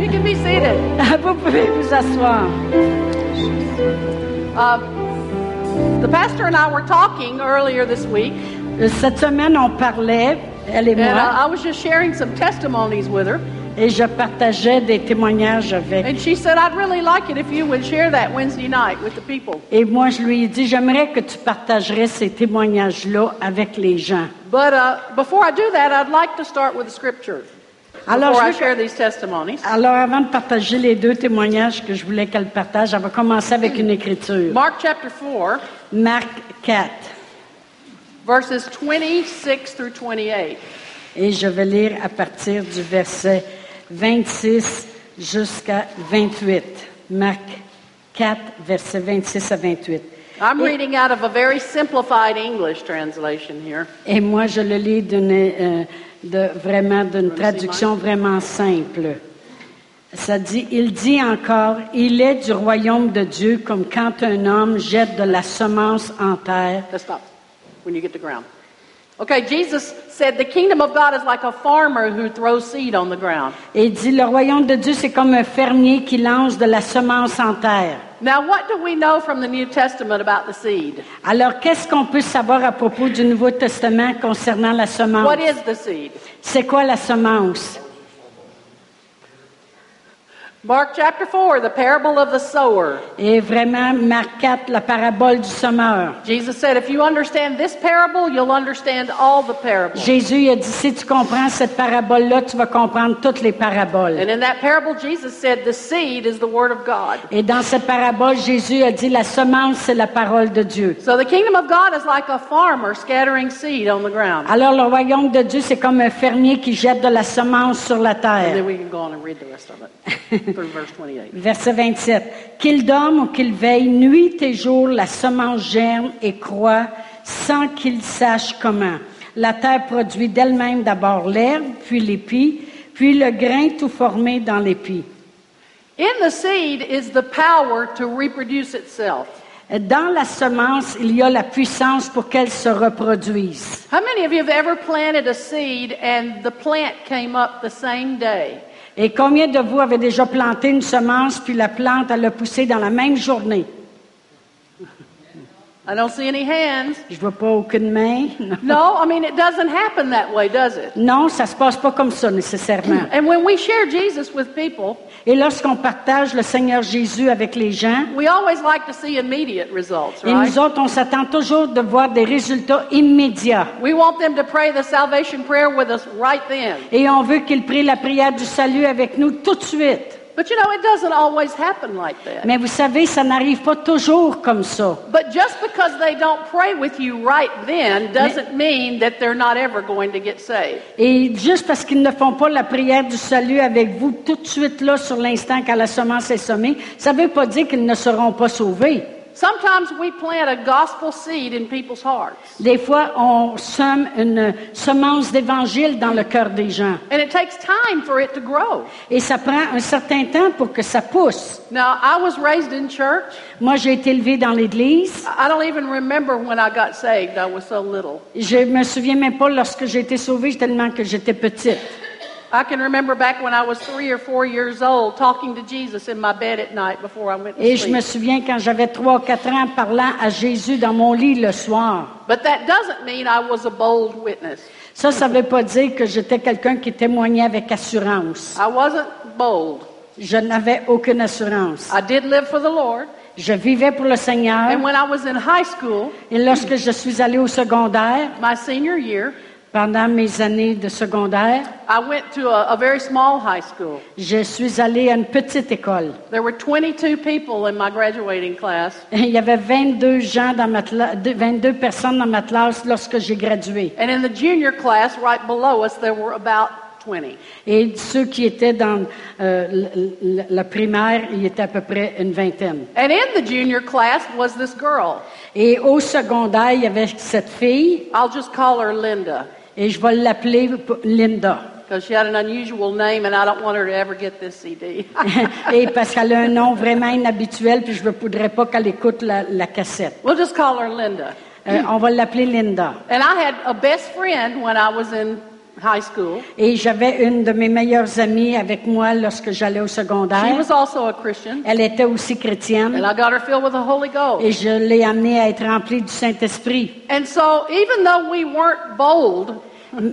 You can be seated. Vous pouvez vous asseoir. Uh, the pastor and I were talking earlier this week, Euh, Cette semaine, on parlait, elle et and uh, moi, I was just sharing some testimonies with her. et je partageais des témoignages avec. And she said, I'd really like it if you would share that Wednesday night with the people. Et moi, je lui ai dit, j'aimerais que tu partagerais ces témoignages-là avec les gens. But uh, before I do that, I'd like to start with the scripture. Alors, Before je I veux share que- these testimonies. alors, avant de partager les deux témoignages que je voulais qu'elle partage, elle va commencer avec une écriture. Mark chapter 4, Marc 4. verses 26 through 28. Et je vais lire à partir du verset 26 jusqu'à 28. Marc 4, verset 26 à 28. I'm Et- reading out of a very simplified English translation here. Et moi, je le lis d'une, euh, de, vraiment d'une traduction vraiment simple. Ça dit, il dit encore, il est du royaume de Dieu comme quand un homme jette de la semence en terre. Let's stop when you get to ground. Okay, Jesus said the kingdom of God is like a farmer who throws seed on the ground. Et il dit, le royaume de Dieu, c'est comme un fermier qui lance de la semence en terre. Now, what do we know from the New Testament about the seed? Alors, qu'est-ce qu'on peut savoir à propos du Nouveau Testament concernant la semence? What is the seed? C'est quoi la semence? Mark chapter 4, the parable of the sower. Et vraiment, Marc 4, la parabole du semeur. Jesus said, if you understand this parable, you'll understand all the parables. Jésus a dit, si tu comprends cette parabole-là, tu vas comprendre toutes les paraboles. And in that parable, Jesus said, the seed is the word of God. Et dans cette parabole, Jésus a dit, la semence, c'est la parole de Dieu. So the kingdom of God is like a farmer scattering seed on the ground. Alors, le royaume de Dieu, c'est comme un fermier qui jette de la semence sur la And terre. then we can go on and read the rest of it through verse 28. Verset 27. Qu'il dorme ou qu'il veille, nuit et jour, la semence germe et croît sans qu'il sache comment. La terre produit d'elle-même d'abord l'herbe, puis l'épi, puis le grain tout formé dans l'épi. In the seed is the power to reproduce itself. Dans la semence, il y a la puissance pour qu'elle se reproduise. How many of you have ever planted a seed and the plant came up the same day? Et combien de vous avez déjà planté une semence, puis la plante, elle a poussé dans la même journée? I don't see any hands. Je vois pas aucune main. No, I mean, it doesn't happen that way, does it? Non, ça se passe pas comme ça nécessairement. And when we share Jesus with people, Et lorsqu'on partage le Seigneur Jésus avec les gens, we always like to see immediate results, et right? nous autres, on s'attend toujours de voir des résultats immédiats. We want them to pray the salvation prayer with us right then. Et on veut qu'ils prient la prière du salut avec nous tout de suite. But you know, it doesn't always happen like that. Mais vous savez, ça n'arrive pas toujours comme ça. But just because they don't pray with you right then doesn't mean that they're not ever going to get saved. Et juste parce qu'ils ne font pas la prière du salut avec vous tout de suite là, sur l'instant quand la semence est semée, ça ne veut pas dire qu'ils ne seront pas sauvés. Sometimes we plant a gospel seed in people's hearts. Des fois, on sème une semence d'évangile dans le cœur des gens. And it takes time for it to grow. Et ça prend un certain temps pour que ça pousse. Now, I was raised in church. Moi, j'ai été élevée dans l'Église. I don't even remember when I got saved. I was so little. Je me souviens même pas lorsque j'ai été sauvée, tellement que j'étais petite. I can remember back when I was three or four years old talking to Jesus in my bed at night before I went to Et je me sleep. souviens quand j'avais trois ou quatre ans parlant à Jésus dans mon lit le soir. But that doesn't mean I was a bold witness. Ça, ça ne veut pas dire que j'étais quelqu'un qui témoignait avec assurance. I wasn't bold. Je n'avais aucune assurance. I did live for the Lord. Je vivais pour le Seigneur. And when I was in high school, Et lorsque je suis allée au secondaire, my senior year, pendant mes années de secondaire, I went to a, a very small high school. je suis allée à une petite école. There were 22 people in my graduating class. Il y avait 22 gens dans ma cla- de- 22 personnes dans ma classe lorsque j'ai gradué. And in the junior class, right below us, there were about 20. Et ceux qui étaient dans euh, l- l- la primaire, il y était à peu près une vingtaine. And in the junior class was this girl. Et au secondaire, il y avait cette fille, I'll just call her Linda et je vais l'appeler Linda. because she had an unusual name and I don't want her to ever get this CD. et parce qu'elle a un nom vraiment inhabituel, puis je ne voudrais pas qu'elle écoute la, la cassette. we'll just call her Linda. Euh, on va l'appeler Linda. And I had a best friend when I was in high school. Et j'avais une de mes meilleures amies avec moi lorsque j'allais au She secondaire. was also a Christian, Elle était aussi and chrétienne. I got her filled with the Holy Ghost. Et je l'ai amenée à être remplie du Saint-Esprit. And so, even though we weren't bold,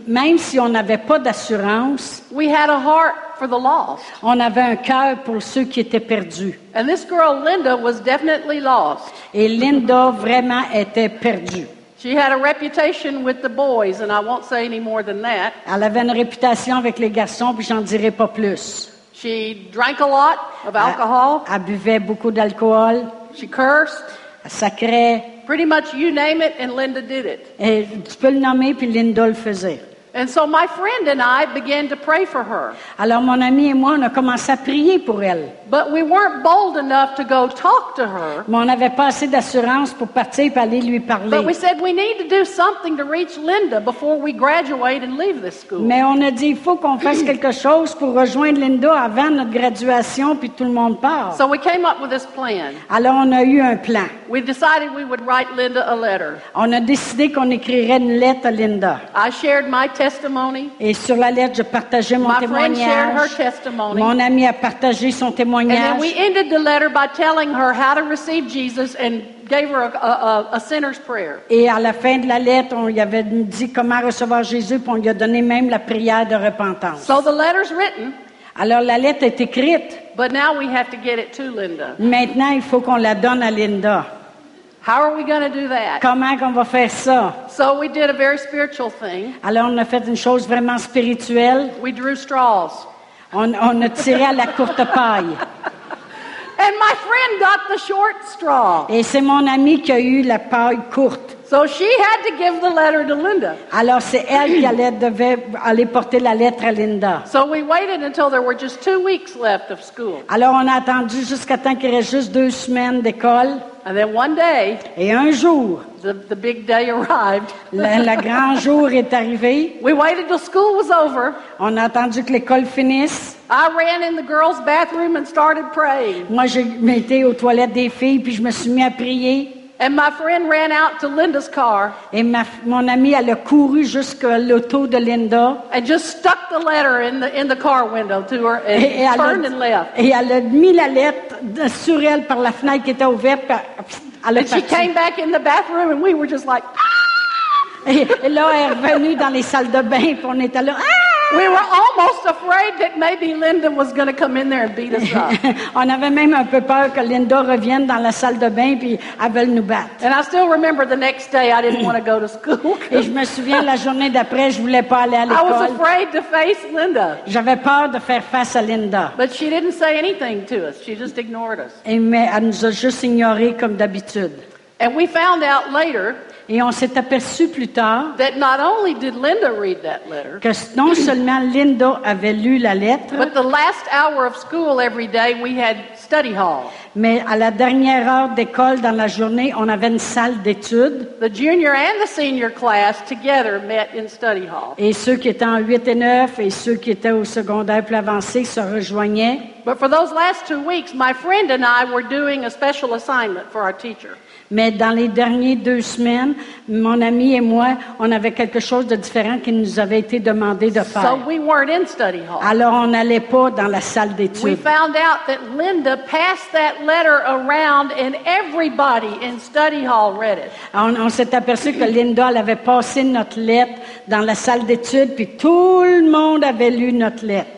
Même si on n'avait pas d'assurance, we had a heart for the lost. on avait un cœur pour ceux qui étaient perdus. And this girl, Linda, was definitely lost. Et Linda vraiment était perdue. She had a reputation with the boys, and I won't say any more than that. Elle avait une réputation avec les garçons, puis j'en dirai pas plus. She drank a lot of alcohol. Elle, elle buvait beaucoup d'alcool, She cursed. elle sacrait. Pretty much you name it, and Linda did it. Et tu peux le nommer, puis Linda le faisait. And so my friend and I began to pray for her. Alors mon ami et moi, on a commencé à prier pour elle. But we weren't bold enough to go talk to her. Mais on n'avait pas assez d'assurance pour partir et aller lui parler. But we said we need to do something to reach Linda before we graduate and leave this school. Mais on a dit, il faut qu'on fasse quelque chose pour rejoindre Linda avant notre graduation, puis tout le monde part. So we came up with this plan. Alors on a eu un plan. We decided we would write Linda a letter. On a décidé qu'on écrirait une lettre à Linda. I shared my testimony. Et sur la lettre, je partageais mon My friend shared her témoignage. testimony. Mon ami a partagé son And then we témoignage. ended the letter by telling her how to receive Jesus and gave her a, a, a, a sinner's prayer. Et à la fin de la lettre, on lui avait dit comment recevoir Jésus, puis on lui a donné même la prière de repentance. So the letter's written, Alors la lettre est écrite. but now we have to get it to Linda. Maintenant, il faut qu'on la donne à Linda. How are we going to do that? Comment qu'on va faire ça? So we did a very spiritual thing. Alors on a fait une chose vraiment spirituelle. We drew straws. On, on a tiré à la courte paille. And my friend got the short straw. Et c'est mon ami qui a eu la paille courte. So she had to give the letter to Linda. Alors c'est elle qui allait, devait aller porter la lettre à Linda. So we waited until there were just two weeks left of school. Alors on a attendu jusqu'à temps qu'il reste juste deux semaines d'école. And then one day, Et un jour, the, the big day arrived. le, le grand jour est arrivé. We waited till school was over. On a attendu que l'école finisse. I ran in the girls' bathroom and started praying. Moi, j'ai été aux toilettes des filles, puis je me suis mis à prier. And my friend ran out to Linda's car Et ma, mon amie, elle a couru jusqu'à l'auto de Linda. and just stuck the letter in the, in the car window to her and Et, et turned a, and left. et elle a mis la lettre sur elle par la fenêtre qui était ouverte. Elle a And she came back in the bathroom and we were just like, Et, et là, elle est revenue dans les salles de bain, puis on était là. Ah! We were almost afraid that maybe Linda was going to come in there and beat us up. On avait même un peu peur que Linda revienne dans la salle de bain, puis elle veuille nous battre. And I still remember the next day I didn't want to go to school. Et je me souviens, la journée d'après, je voulais pas aller à I was afraid to face Linda. J'avais peur de faire face à Linda. But she didn't say anything to us. She just ignored us. Et mais elle nous a juste ignorés comme d'habitude. And we found out later Et on s'est aperçu plus tard that not only did Linda read that letter, que non seulement Linda avait lu la lettre, but the last hour of school every day we had study hall. mais à la dernière heure d'école dans la journée, on avait une salle d'études. The junior and the senior class together met in study hall. Et ceux qui étaient en 8 et 9 et ceux qui étaient au secondaire plus avancé se rejoignaient. But for those last two weeks, my friend and I were doing a special assignment for our teacher. Mais dans les dernières deux semaines, mon ami et moi, on avait quelque chose de différent qui nous avait été demandé de So faire. we weren't in study hall. Alors, on n'allait pas dans la salle We d'études. found out that Linda passed that letter around and everybody in study hall read it. On, on s'est aperçu que Linda, elle avait passé notre lettre dans la salle d'études, puis tout le monde avait lu notre lettre.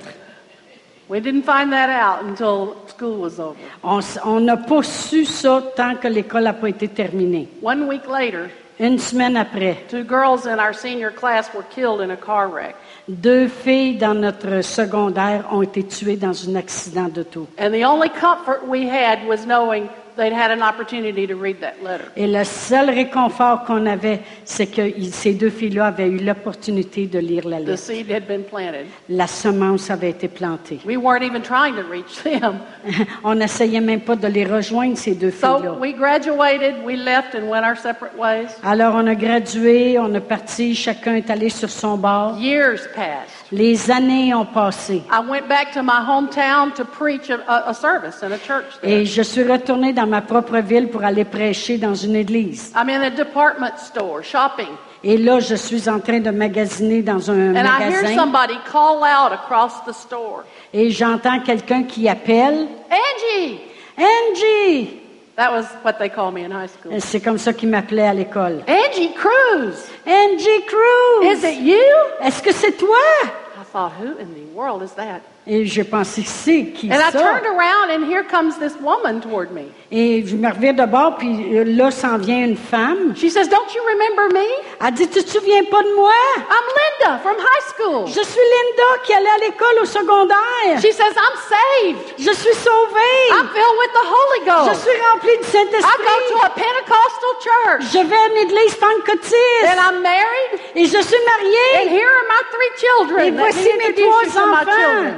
We didn't find that out until school was over. On s- on n'a pas su ça tant que l'école n'a pas été terminée. One week later, Une semaine après, two girls in our senior class were killed in a car wreck. deux filles dans notre secondaire ont été tuées dans un accident d'auto. And the only comfort we had was knowing they'd had an opportunity to read that letter. Et le seul réconfort qu'on avait, c'est que ces deux filles-là avaient eu l'opportunité de lire la The lettre. seed had been planted. La semence avait été plantée. We weren't even trying to reach them. On n'essayait même pas de les rejoindre, ces deux filles-là. So we graduated, we left and went our separate ways. Alors, on a gradué, on est parti, chacun est allé sur son bord. Years passed. Les années ont passé. I went back to my hometown to preach a, a, a service in a church there. Et je suis retournée dans ma propre ville pour aller prêcher dans une église. I'm in a department store shopping, Et là, je suis en train de magasiner dans un and I hear magasin somebody call out across the store, et j'entends quelqu'un qui appelle Angie! Angie. That was what they called me in high school. C'est comme ça qu'il m'appelait à l'école. Angie Cruz! Angie Cruz. Is it you? Est-ce que c'est toi? I thought, who in the world is that? Et j'ai pensé, c'est qui And I ça? turned around, and here comes this woman toward me. Et je me reviens de bord, puis euh, là s'en vient une femme. She says, Don't you remember me? Elle dit, tu te souviens pas de moi? I'm Linda from high school. Je suis Linda qui allait à l'école au secondaire. She says, I'm saved. Je suis sauvée. I'm filled with the Holy Je Ghost. suis remplie du I go to Saint-Esprit. a Pentecostal church. Je vais à une église And pentecôtiste. I'm married. Et je suis And mariée. here are my three children. Et voici me mes trois enfants.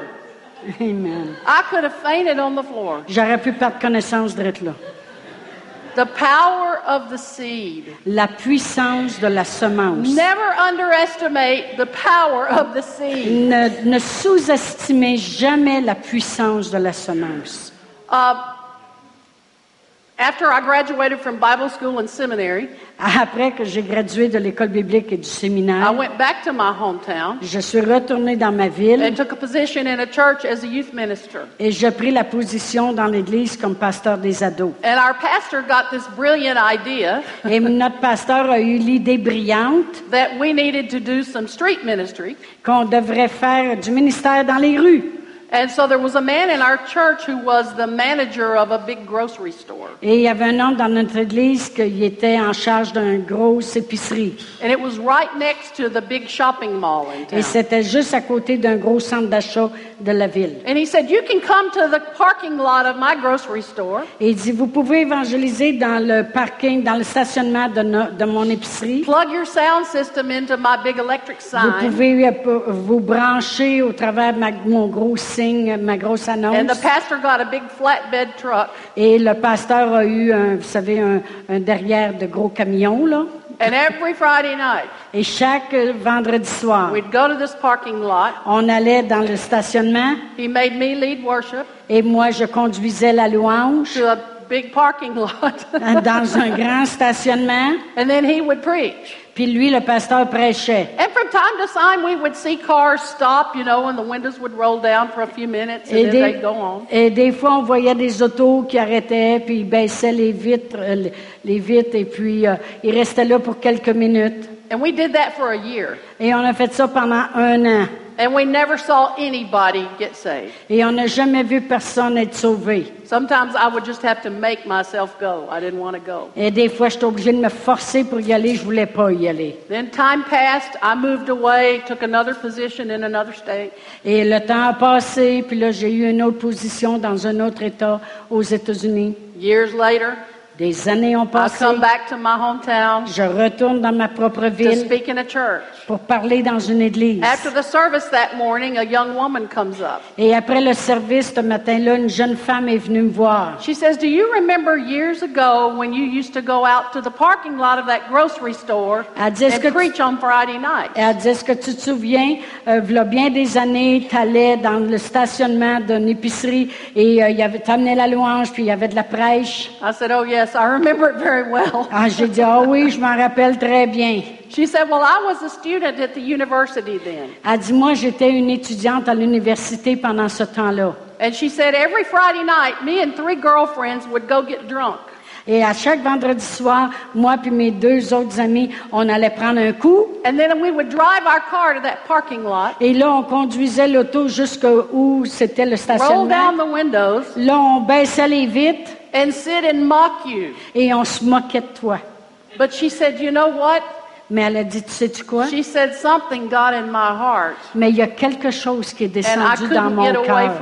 Amen. I could have fainted on the floor. J'aurais pu perdre connaissance d'être là. The power of the seed. La puissance de la semence. Never underestimate the power of the seed. Ne, ne sous-estimez jamais la puissance de la semence. Uh, after I graduated from Bible school and seminary, Après que j'ai gradué de l'école biblique et du I séminaire, went back to my hometown je suis retournée dans ma ville and took a position in a church as a youth minister. et j'ai pris la position dans l'église comme pasteur des ados. And our pastor got this brilliant idea Et notre pasteur a eu l'idée brillante that we needed to do some street ministry. qu'on devrait faire du ministère dans les rues. And so there was a man in our church who was the manager of a big grocery store. Et il y avait un homme dans notre église qui était en charge d'une grosse épicerie. And it was right next to the big shopping mall in Et c'était juste à côté d'un gros centre d'achat de la ville. And he said, You can come to the parking lot of my grocery store, Et il dit, vous pouvez évangéliser dans le parking, dans le stationnement de, no- de mon épicerie. plug your sound system into my big electric Vous sign. pouvez euh, vous brancher au travers de ma- mon gros signe, ma grosse And the annonce. pastor got a big flatbed truck. Et le pasteur a eu, un, vous savez, un, un derrière de gros camions, là. And every Friday night, Et chaque vendredi soir, we'd go to this parking lot. on allait dans le stationnement He made me lead worship et moi, je conduisais la louange to a big parking lot. dans un grand stationnement. and then he would preach. Puis lui, le pasteur prêchait. And from time to time, we would see cars stop, you know, and the windows would roll down for a few minutes and Et then des, they'd go on. et des fois, on voyait des autos qui arrêtaient, puis ils baissaient les vitres, euh, les- les vitres, et puis euh, ils restaient là pour quelques minutes. And we did that for a year. Et on a fait ça pendant un an. And we never saw anybody get saved. Et on n'a jamais vu personne être sauvé. Sometimes I would just have to make myself go. I didn't want to go. Et des fois, j'étais obligée de me forcer pour y aller. Je voulais pas y aller. Then time passed. I moved away, took another position in another state. Et le temps a passé, puis là, j'ai eu une autre position dans un autre État aux États-Unis. Years later, Des années ont I passé. come back to my hometown Je retourne dans ma propre to ville speak in a church. pour parler dans une église. After the service that morning, a young woman comes up. Et après le service ce matin-là, une jeune femme est venue me voir. She says, Do you remember years ago when you used to go out to the parking lot of that grocery store Elle dit, est-ce que and tu- preach on Friday night? Elle dit, est-ce que tu te souviens, euh, il y a bien des années, tu allais dans le stationnement d'une épicerie et euh, il y avait, t'amenais la louange, puis il y avait de la prêche? I said, Oh, yes, I remember it very well. Ah, j'ai dit, ah oui, je m'en rappelle très bien. She said, Well, I was a student at the university then. Elle dit, moi, j'étais une étudiante à l'université pendant ce temps-là. And she said, Every Friday night, me and three girlfriends would go get drunk. Et à chaque vendredi soir, moi puis mes deux autres amis, on allait prendre un coup. And then we would drive our car to that parking lot, Et là, on conduisait l'auto jusqu'où c'était le roll stationnement. down the windows, Là, on baissait les vitres and sit and mock you. et on se moquait de toi. But she said, You know what? Mais elle a dit, tu sais-tu quoi? She said, Something got in my heart. Mais il y a quelque chose qui est descendu dans mon cœur.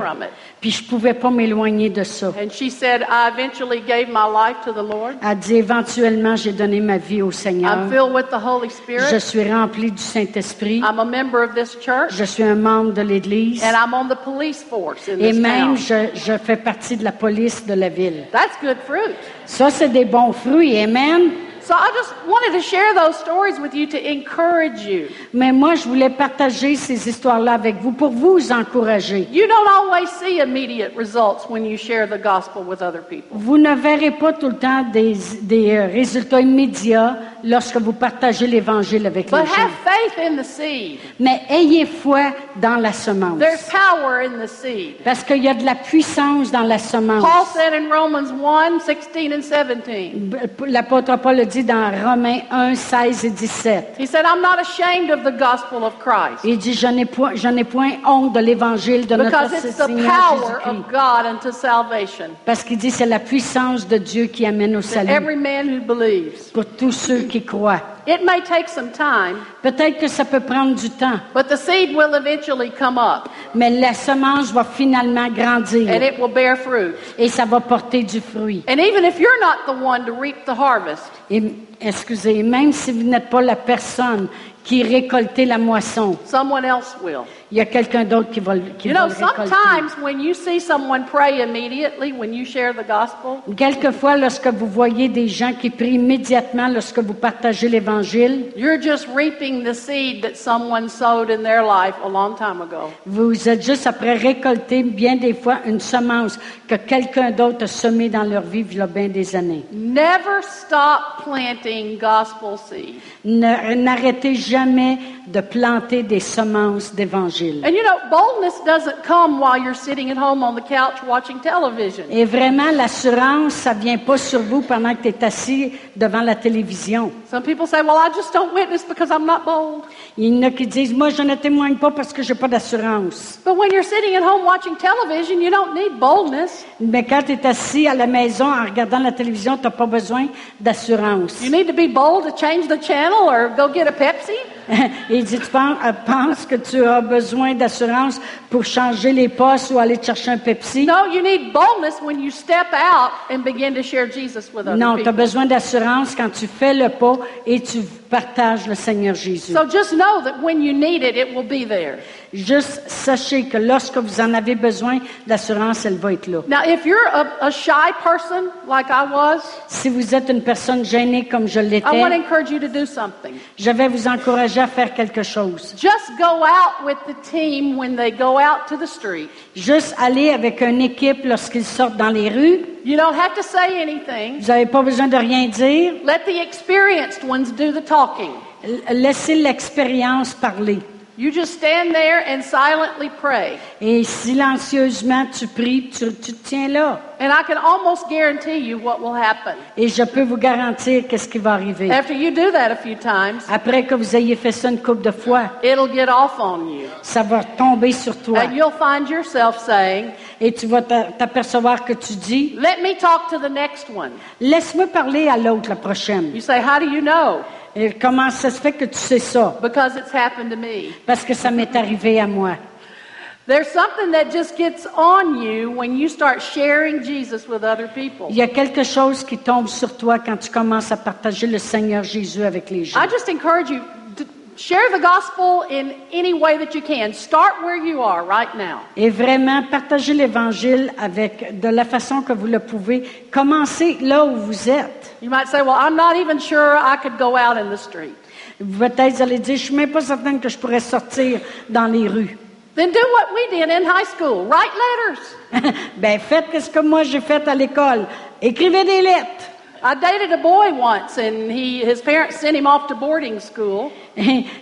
Puis je pouvais pas m'éloigner de ça. And she said, I eventually gave my life to the Lord. Elle dit, éventuellement, j'ai donné ma vie au Seigneur. I'm filled with the Holy Je Spirit. suis remplie du Saint-Esprit. I'm a member of this church. Je suis un membre de l'Église. And I'm on the police force in Et this même, town. je, je fais partie de la police de la ville. That's good fruit. Ça, c'est des bons fruits. Amen. So I just wanted to share those stories with you to encourage you. Mais moi, je voulais partager ces histoires-là avec vous pour vous encourager. You don't always see immediate results when you share the gospel with other people. Vous ne verrez pas tout le temps des, des euh, résultats immédiats lorsque vous partagez l'Évangile avec les But gens. have faith in the seed. Mais ayez foi dans la semence. There's power in the seed. Parce qu'il y a de la puissance dans la semence. Paul said in Romans 1 16 and 17. L'apôtre Paul le dit dans Romains 1, 16 et 17. He said, I'm not ashamed of the gospel of Christ Il dit, je n'ai point, je n'ai point honte de l'évangile de notre it's the Seigneur power Jésus-Christ. of God unto salvation Parce qu'il dit, c'est la puissance de Dieu qui amène au to salut every man who believes. pour tous ceux qui croient. It may take some time, Peut-être que ça peut prendre du temps, but the seed will eventually come up mais la semence va finalement and grandir it will bear fruit. et ça va porter du fruit. And even if you're not the one to reap the harvest, Et, excusez, même si vous n'êtes pas la personne qui récolte la moisson, someone else will. Il y a quelqu'un d'autre qui va, le- qui You va know, le récolter. sometimes when you see someone pray immediately when you share the gospel, Quelquefois, lorsque vous voyez des gens qui prient immédiatement lorsque vous partagez l'Évangile, you're just reaping the seed that someone sowed in their life a long time ago. vous êtes juste après récolter bien des fois une semence que quelqu'un d'autre a semée dans leur vie il y a bien des années. Never stop planting gospel seed. Ne- N'arrêtez jamais de planter des semences d'Évangile. And you know, boldness doesn't come while you're sitting at home on the couch watching television. Et vraiment, l'assurance, ça vient pas sur vous pendant que tu es assis devant la télévision. Some people say, well, I just don't witness because I'm not bold. Il y en a qui disent, moi, je ne témoigne pas parce que j'ai pas d'assurance. But when you're sitting at home watching television, you don't need boldness. Mais quand tu es assis à la maison en regardant la télévision, tu n'as pas besoin d'assurance. You need to be bold to change the channel or go get a Pepsi. Il dit, tu penses, euh, penses que tu as besoin d'assurance pour changer les postes ou aller chercher un Pepsi? No, you need boldness when you step out and begin to share Jesus with other Non, tu as besoin d'assurance quand tu fais le pas et tu partages le Seigneur Jésus. So just know that when you need it, it will be there. Juste sachez que lorsque vous en avez besoin, l'assurance, elle va être là. Now, if you're a, a shy person like I was, Si vous êtes une personne gênée comme je I want to l'étais, encourage you to do something. je vais vous encourager à faire quelque chose. Just go out with the team when they go out to the street. Juste aller avec une équipe lorsqu'ils sortent dans les rues. You don't have to say anything. Vous n'avez pas besoin de rien dire. Let the experienced ones do the talking. Laissez l'expérience parler. You just stand there and silently pray. Et silencieusement, tu pries, tu, tu te tiens là. And I can almost guarantee you what will happen. Et je peux vous garantir qu'est-ce qui va arriver. After you do that a few times, Après que vous ayez fait ça une couple de fois, it'll get off on you. ça va tomber sur toi. And you'll find yourself saying, Et tu vas t'apercevoir que tu dis, Let me talk to the next one. laisse-moi parler à l'autre, la prochaine. You say, How do you know? Et comment ça se fait que tu sais ça? Because it's happened to me. Parce que ça m'est arrivé à moi. There's something that just gets on you when you start sharing Jesus with other people. Il y a quelque chose qui tombe sur toi quand tu commences à partager le Seigneur Jésus avec les gens. I just encourage you to share the gospel in any way that you can. Start where you are right now. Et vraiment, partagez l'Évangile avec de la façon que vous le pouvez. Commencez là où vous êtes. You might say, Well, I'm not even sure I could go out in the street. Peut-être vous allez dire, je suis même pas certaine que je pourrais sortir dans les rues. Then do what we did in high school write letters. ben, faites ce que moi j'ai fait à l'école. Écrivez des lettres. I dated a boy once, and he, his parents sent him off to boarding school.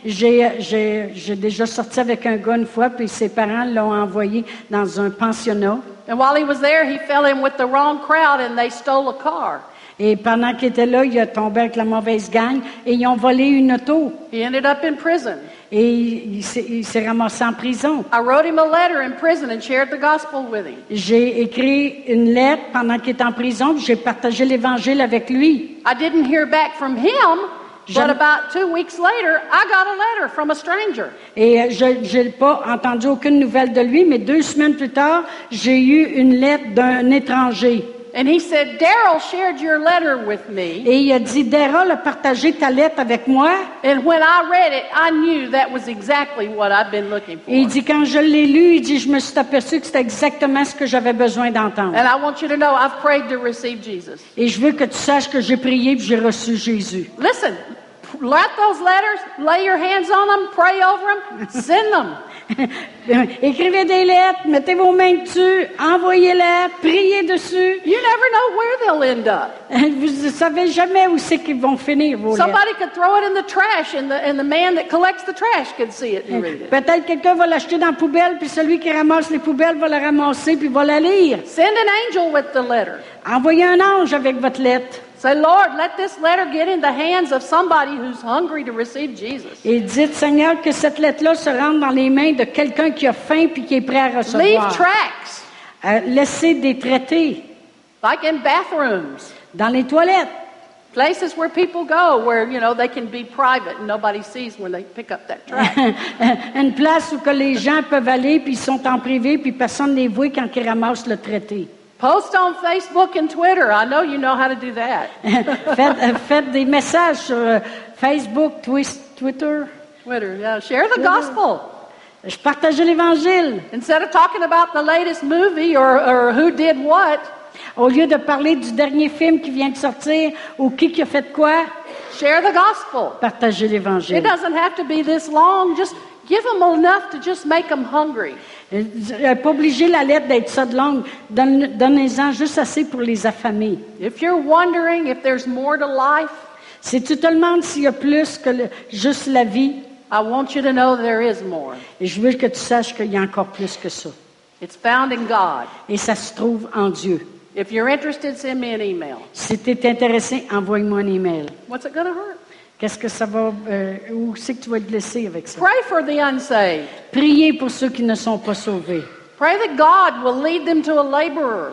J'ai, j'ai, j'ai déjà sorti avec un gars une fois, puis ses parents l'ont envoyé dans un pensionnat. And while he was there, he fell in with the wrong crowd and they stole a car. Et pendant qu'il était là, il a tombé avec la mauvaise gang et ils ont volé une auto. He ended up in prison. Et il s'est, il s'est ramassé en prison. I wrote him a letter in prison and shared the gospel with him. J'ai écrit une lettre pendant qu'il était en prison, j'ai partagé l'Évangile avec lui. I didn't hear back from him, but about two weeks later, I got a letter from a stranger. Et euh, je n'ai pas entendu aucune nouvelle de lui, mais deux semaines plus tard, j'ai eu une lettre d'un étranger. And he said, Daryl shared your letter with me. Et il a dit, Daryl a partagé ta lettre avec moi. And when I read it, I knew that was exactly what I've been looking for. Et il dit, quand je l'ai lu, il dit, je me suis aperçu que c'était exactement ce que j'avais besoin d'entendre. And I want you to know I've prayed to receive Jesus. Et je veux que tu saches que j'ai prié et j'ai reçu Jésus. Listen, write those letters, lay your hands on them, pray over them, send them. Écrivez des lettres, mettez vos mains dessus, envoyez-les, priez dessus. You never know where they'll end up. Vous ne savez jamais où c'est qu'ils vont finir, vos lettres. Somebody could throw it in the trash, and the, and the man that collects the trash could see it and read it. Peut-être quelqu'un va l'acheter dans la poubelle, puis celui qui ramasse les poubelles va la ramasser, puis va la lire. Send an angel with the letter. Envoyez un ange avec votre lettre. Say, Lord, let this letter get in the hands of somebody who's hungry to receive Jesus. Et dites, Seigneur, que cette lettre-là se rende dans les mains de quelqu'un qui a faim puis qui est prêt à Leave recevoir. tracks, Euh, laissez des traités like in bathrooms, dans les toilettes. places where people go where, you know, they can be private and nobody sees when they pick up that trash. Une place où que les gens peuvent aller puis ils sont en privé puis personne ne les voit quand ils ramassent le traité. Post on Facebook and Twitter. I know you know how to do that. faites, faites uh, des messages sur euh, Facebook, Twitter. Twitter, yeah. Share the gospel. Je partageais l'Évangile. Instead of talking about the latest movie or, or who did what, Au lieu de parler du dernier film qui vient de sortir ou qui, qui a fait quoi, share the gospel. partagez It doesn't have to be this long. Just give them enough to just make them hungry. Pas obligé la lettre d'être ça de longue. Donne- Donnez-en juste assez pour les affamer. If you're wondering if there's more to life, Si tu te demandes s'il y a plus que le- juste la vie, I want you to know there is more. et je veux que tu saches qu'il y a encore plus que ça. It's found in God. Et ça se trouve en Dieu. If you're interested, send me an email. Si tu es intéressé, envoie-moi un email. What's it going to hurt? Qu'est-ce que ça va... euh, où c'est que tu vas être blessé avec ça? Pray for the unsaved. Priez pour ceux qui ne sont pas sauvés. Pray that God will lead them to a laborer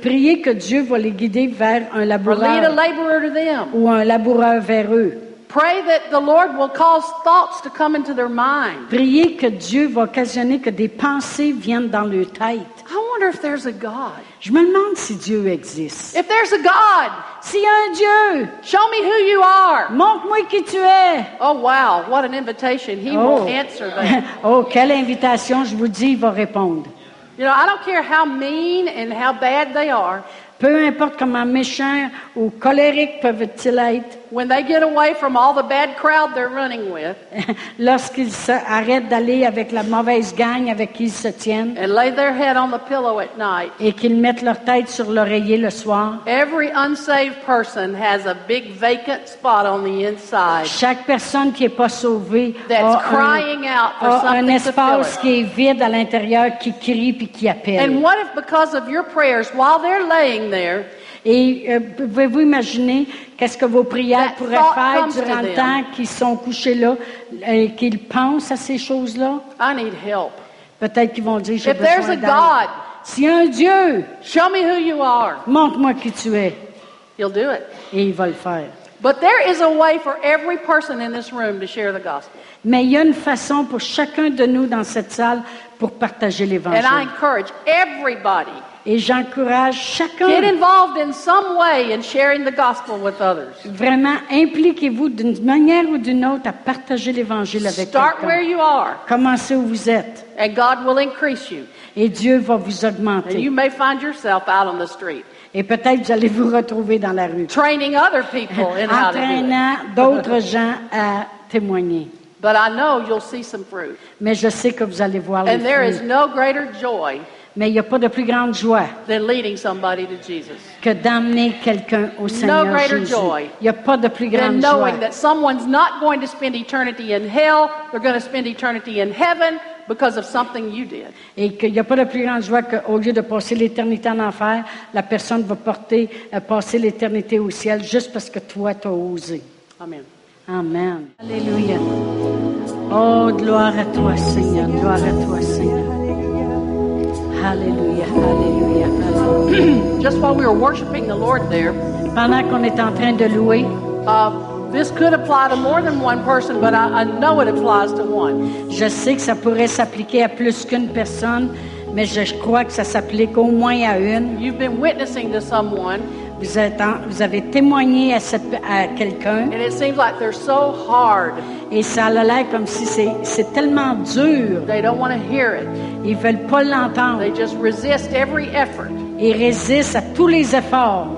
Priez que Dieu va les guider vers un or lead a laboureur laborer to them. ou un laboureur vers eux. Pray that the Lord will cause thoughts to come into their mind. Priez que Dieu va occasionner que des pensées viennent dans leur tête. I wonder if there's a God. Je me demande si Dieu existe. If there's a God, S'il y a un Dieu, show me who you are. montre-moi qui tu es. Oh, wow. What an invitation. He Oh. will answer that. oh, quelle invitation, je vous dis, il va répondre. You know, I don't care how mean and how bad they are. Peu importe comment méchants ou colériques peuvent-ils être, When they get away from all the bad crowd they're running with lorsqu'ils arrêtent d'aller avec la mauvaise gang avec qui ils se tiennent and lay their head on the pillow at night, et qu'ils mettent leur tête sur l'oreiller le soir, every unsaved person has a big vacant spot on the inside chaque personne qui n'est pas sauvée that's a un, crying out for a un something fill espace qui est vide à l'intérieur, qui crie puis qui appelle. And what if, because of your prayers, while they're laying there, Et euh, pouvez-vous imaginer qu'est-ce que vos prières pourraient faire durant le temps qu'ils sont couchés là et qu'ils pensent à ces choses-là? I need help. Peut-être qu'ils vont dire, j'ai If there's besoin a d'aide. God, S'il y a un Dieu, show me who you are. montre-moi qui tu es. He'll do it. Et il va le faire. But there is a way for every person in this room to share the gospel. Mais il y a une façon pour chacun de nous dans cette salle pour partager And I l'Évangile. encourage everybody Et j'encourage get chacun, involved in some way in sharing the gospel with others. vraiment, impliquez-vous d'une manière ou d'une autre à partager l'Évangile avec Start where you are, Commencez où vous êtes. and God will increase you. Et Dieu va vous And augmenter. you may find yourself out on the street, Et peut-être vous allez vous retrouver dans la rue, training other people in how to do it. entraînant d'autres gens à témoigner. But I know you'll see some fruit. Mais je sais que vous allez voir les And there is fruits. no greater joy Mais il n'y a pas de plus grande joie than leading somebody to Jesus. que d'amener quelqu'un au Seigneur greater Jésus. joy Il n'y a pas de plus Than grande joie knowing that someone's not going to spend eternity in hell, they're going to spend eternity in heaven because of something you did. et qu'il n'y a pas de plus grande joie qu'au lieu de passer l'éternité en enfer, la personne va porter, euh, passer l'éternité au ciel juste parce que toi, tu as osé. Amen. Amen. Alléluia. Oh, gloire à toi, Seigneur. Gloire à toi, Seigneur. Alléluia, alléluia, alléluia. Just while we were worshiping the Lord there, Pendant qu'on est en train de louer, uh, this could apply to more than one person, but I, I know it applies to one. je sais que ça pourrait s'appliquer à plus qu'une personne, mais je crois que ça s'applique au moins à une. You've been witnessing to someone, Vous, êtes en- vous avez témoigné à, cette- à quelqu'un and it seems like they're so hard. et ça a l'air comme si c'est tellement dur. They don't want to hear it. Ils veulent pas l'entendre. They just resist every effort. Ils résistent à tous les efforts.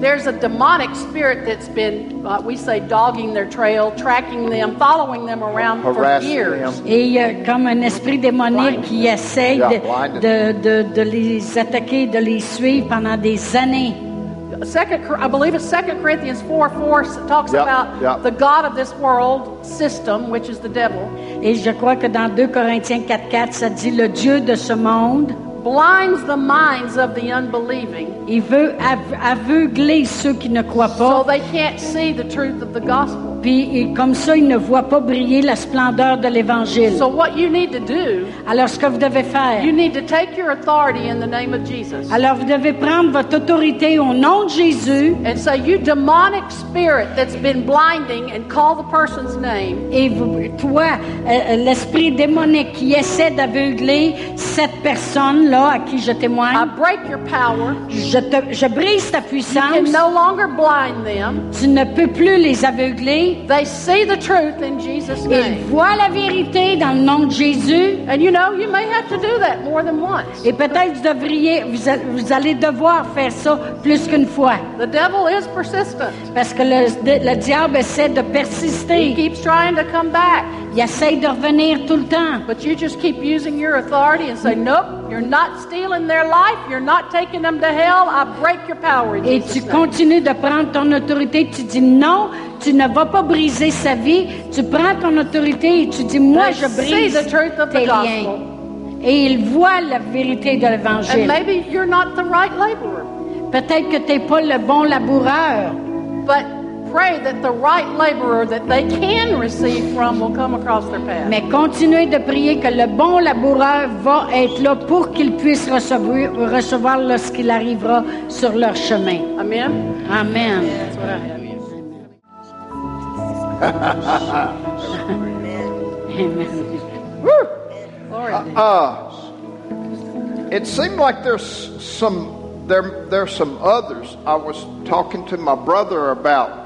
There's a demonic spirit that's been, uh, we say, dogging their trail, tracking them, following them around for Harassing years. them. Et il y a comme un esprit démonique qui essaye Yeah, de, blinded. de, de, de les attaquer, de les suivre pendant des années. Second, I believe it's Second Corinthians 4 4 s- talks Yep, about yep. the God of this world system, which is the devil, Et je crois que dans 2 Corinthiens 4.4, ça dit le Dieu de ce monde, blinds the minds of the unbelieving il veut aveugler ceux qui ne croient pas. so they can't see the truth of the gospel. Puis comme ça, ils ne voient pas briller la splendeur de l'Évangile. So, what you need to do, Alors ce que vous devez faire, you need to take your authority in the name of Jesus alors vous devez prendre votre autorité au nom de Jésus and say, You demonic spirit that's been blinding, and call the person's name. et vous, toi, euh, euh, l'esprit démonique qui essaie d'aveugler cette personne-là à qui je I témoigne, break your power. je, te- je brise ta You puissance. can no longer blind them. Tu ne peux plus les aveugler. They see the truth in Jesus' Ils name. voient la vérité dans le nom de Jésus. And you know, you may have to do that more than once. Et peut-être vous devriez, vous, a- vous allez devoir faire ça plus qu'une fois. The devil is persistent. Parce que le, le diable essaie de He keeps trying to come back. Il essaie de revenir tout le temps. But you just keep using your authority and say, Nope, you're not stealing their life. You're not taking them to hell. I break your power in Et tu continues de prendre ton autorité. Tu dis non, tu ne vas pas briser sa vie. Tu prends ton autorité et tu dis moi They je brise the truth of tes liens. Et il voit la vérité de And l'évangile. maybe you're not the right laborer. Peut-être que tu n'es pas le bon laboureur. But pray that the right laborer that they can receive from will come across their path. Mais continuez de prier que le bon laboureur va être là pour qu'il puisse recevoir, recevoir lorsqu'il arrivera sur leur chemin. Amen? Amen. That's what I have. Amen. Glory. It seemed like there's some there there's some others. I was talking to my brother about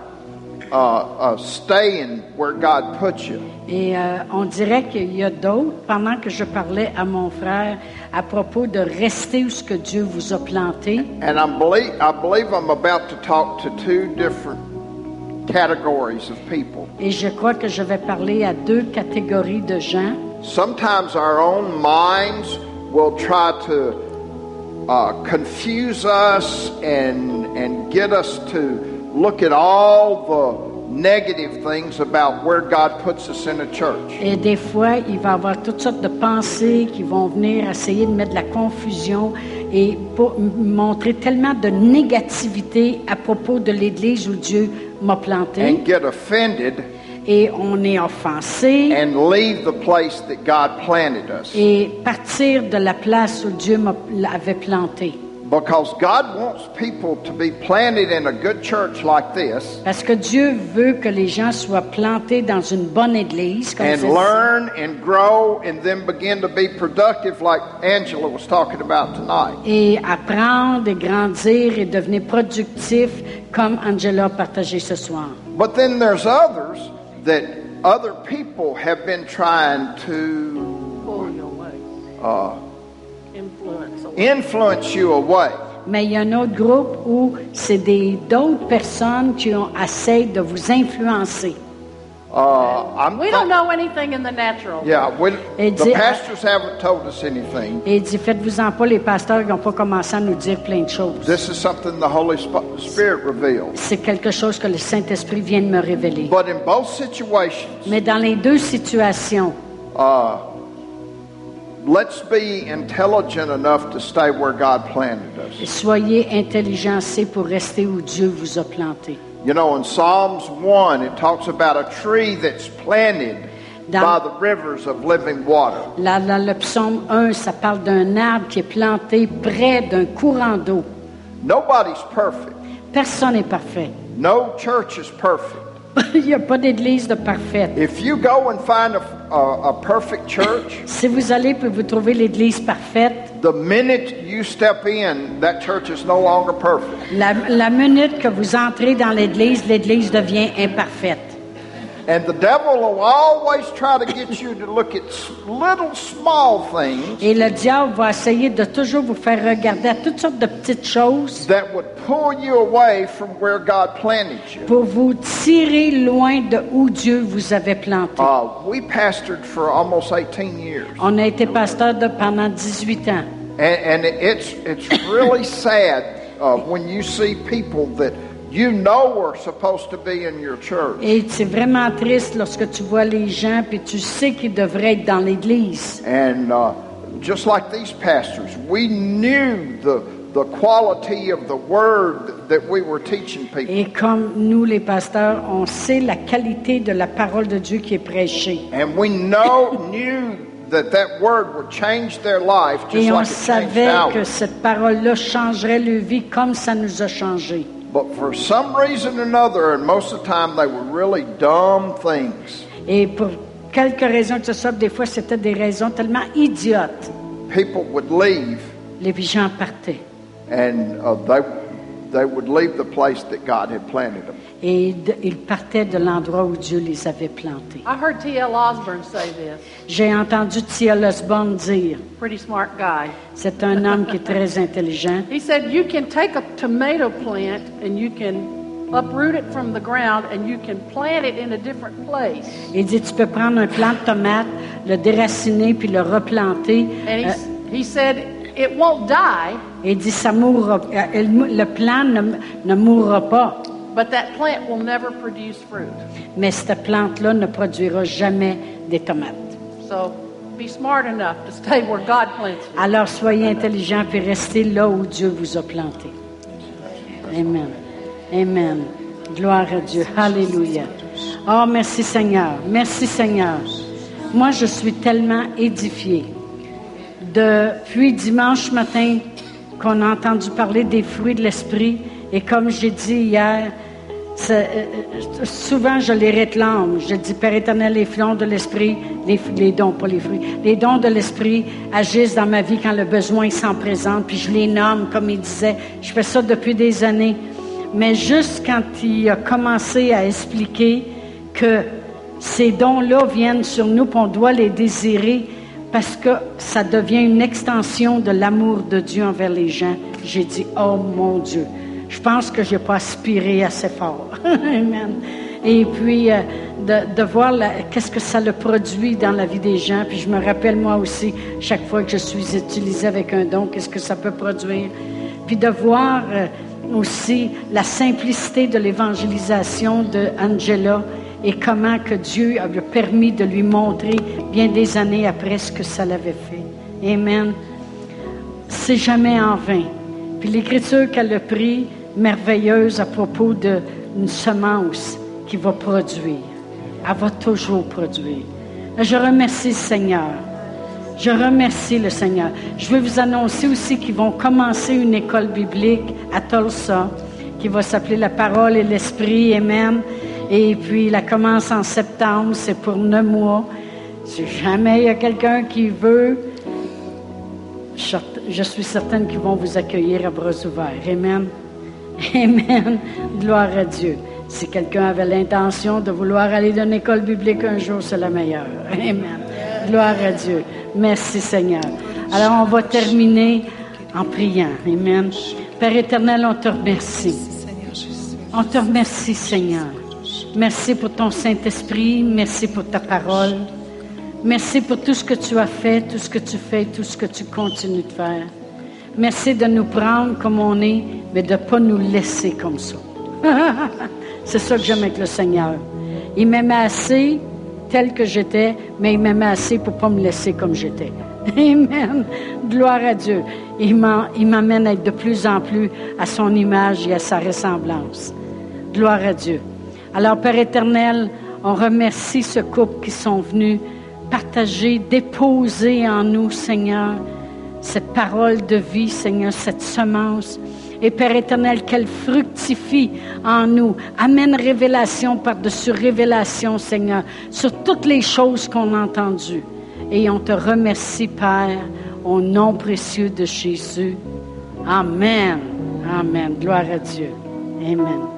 uh, uh, staying where God put you. Et euh, on dirait qu'il y a d'autres, pendant que je parlais à mon frère à propos de rester où ce que Dieu vous a planté. And I believe I believe I'm about to talk to two different categories of people. Et je crois que je vais parler à deux catégories de gens. Sometimes our own minds will try to uh, confuse us and and get us to look at all the negative things about where God puts us in a church. Et des fois, il va y avoir toutes sortes de pensées qui vont venir essayer de mettre de la confusion et pour montrer tellement de négativité à propos de l'Église où Dieu m'a planté. and get offended Et on est offensé and leave the place that God planted us. et partir de la place où Dieu m'avait planté. Because God wants people to be planted in a good church like this Parce que Dieu veut que les gens soient plantés dans une bonne église, comme and learn and grow and then begin to be productive like Angela was talking about tonight. et apprendre et grandir et devenir productif, comme Angela a partagé ce soir. But then there's others that other people have been trying to Pull away. uh, Influence. you away. Mais il y a un autre groupe où c'est des- d'autres personnes qui ont essayé de vous influencer. Uh, I'm We don't know anything in the natural. Yeah, we, Et the pastors haven't told us anything. Et dit, faites-vous-en pas, les pasteurs n'ont pas commencé à nous dire plein de choses. This is something the Holy Sp- Spirit reveals. C'est quelque chose que le Saint-Esprit vient de me révéler. But in both situations, Mais dans les deux situations, uh, let's be intelligent enough to stay where God planted us. soyez intelligencés pour rester où Dieu vous a planté. You know, in Psalms 1, it talks about a tree that's planted Dans- by the rivers of living water. Là, dans le psaume 1, ça parle d'un arbre qui est planté près d'un courant d'eau. Nobody's perfect. Personne n'est parfait. No church is perfect. Il n'y a pas d'église de parfaite. If you go and find a, a, a perfect church, Si vous allez pour vous trouver l'église parfaite, the minute you step in, that church is no longer perfect. La, la minute que vous entrez dans l'Église, l'Église devient imparfaite. And the devil will always try to get you to look at little small things Et le diable va essayer de toujours vous faire regarder à toutes sortes de petites choses that would pull you away from where God planted you. pour vous tirer loin de où Dieu vous avait planté. Uh, we pastored for almost 18 years. On a été pasteur de, pendant 18 ans. And, and it's, it's really sad uh, when you see people that you know are supposed to be in your church. Et c'est vraiment triste lorsque tu vois les gens puis tu sais qu'ils devraient être dans l'Église. And uh, just like these pastors, we knew the, the quality of the word that we were teaching people. Et comme nous, les pasteurs, on sait la qualité de la parole de Dieu qui est prêchée. And we know, knew that that word would change their life just Et on like it savait que cette parole-là changerait leur vie comme ça nous a changé. But for some reason or another, and most of the time they were really dumb things, Et pour quelques raisons que ce soit, des fois c'était des raisons tellement idiotes. people would leave Les gens partaient. and uh, they, they would leave the place that God had planted them. Et de- ils partaient de l'endroit où Dieu les avait plantés. I heard T.L. Osborne say this. J'ai entendu T.L. Osborne dire, Pretty smart guy. c'est un homme qui est très intelligent. He said you can take a tomato plant and you can uproot it from the ground and you can plant it in a different place. Il dit, tu peux prendre un plant de tomate, le déraciner puis le replanter. And he, Euh, he said it won't die, et il dit, ça mourra. le plant ne, ne mourra pas, but that plant will never produce fruit. mais cette plante-là ne produira jamais des tomates. So be smart enough to stay where God plants you. Alors soyez intelligents puis restez là où Dieu vous a planté. Amen. Amen. Gloire à Dieu. Alléluia. Oh, merci Seigneur. Merci Seigneur. Moi, je suis tellement édifiée. Depuis dimanche matin qu'on a entendu parler des fruits de l'esprit, et comme j'ai dit hier, euh, euh, souvent je les réclame. Je dis, Père éternel, les flons de l'esprit, les, les dons, pas les fruits, les dons de l'esprit agissent dans ma vie quand le besoin s'en présente, puis je les nomme, comme il disait. Je fais ça depuis des années. Mais juste quand il a commencé à expliquer que ces dons-là viennent sur nous, puis on doit les désirer, parce que ça devient une extension de l'amour de Dieu envers les gens. J'ai dit, oh mon Dieu, je pense que je n'ai pas aspiré assez fort. Amen. Et puis, euh, de, voir qu'est-ce que ça le produit dans la vie des gens. Puis je me rappelle moi aussi, chaque fois que je suis utilisée avec un don, qu'est-ce que ça peut produire. Puis de voir euh, aussi la simplicité de l'évangélisation de Angela et comment que Dieu a permis de lui montrer bien des années après ce que ça l'avait fait. Amen. C'est jamais en vain. Puis l'écriture qu'elle a pris, merveilleuse à propos d'une semence qui va produire. Elle va toujours produire. Je remercie le Seigneur. Je remercie le Seigneur. Je veux vous annoncer aussi qu'ils vont commencer une école biblique à Tulsa qui va s'appeler La parole et l'esprit. Amen. Et puis, la commence en septembre. C'est pour neuf mois. Si jamais il y a quelqu'un qui veut, je suis certaine qu'ils vont vous accueillir à bras ouverts. Amen. Amen. Gloire à Dieu. Si quelqu'un avait l'intention de vouloir aller dans une école biblique un jour, c'est la meilleure. Amen. Gloire à Dieu. Merci Seigneur. Alors on va terminer en priant. Amen. Père éternel, on te remercie. On te remercie Seigneur. Merci pour ton Saint-Esprit. Merci pour ta parole. Merci pour tout ce que tu as fait, tout ce que tu fais, tout ce que tu continues de faire. Merci de nous prendre comme on est, mais de ne pas nous laisser comme ça. C'est ça que j'aime avec le Seigneur. Il m'aimait assez tel que j'étais, mais il m'aimait assez pour ne pas me laisser comme j'étais. Amen. Gloire à Dieu. Il m'amène à être de plus en plus à son image et à sa ressemblance. Gloire à Dieu. Alors, Père éternel, on remercie ce couple qui sont venus partager, déposer en nous, Seigneur, cette parole de vie, Seigneur, cette semence. Et Père éternel, qu'elle fructifie en nous. Amène révélation par-dessus révélation, Seigneur, sur toutes les choses qu'on a entendues. Et on te remercie, Père, au nom précieux de Jésus. Amen. Amen. Gloire à Dieu. Amen.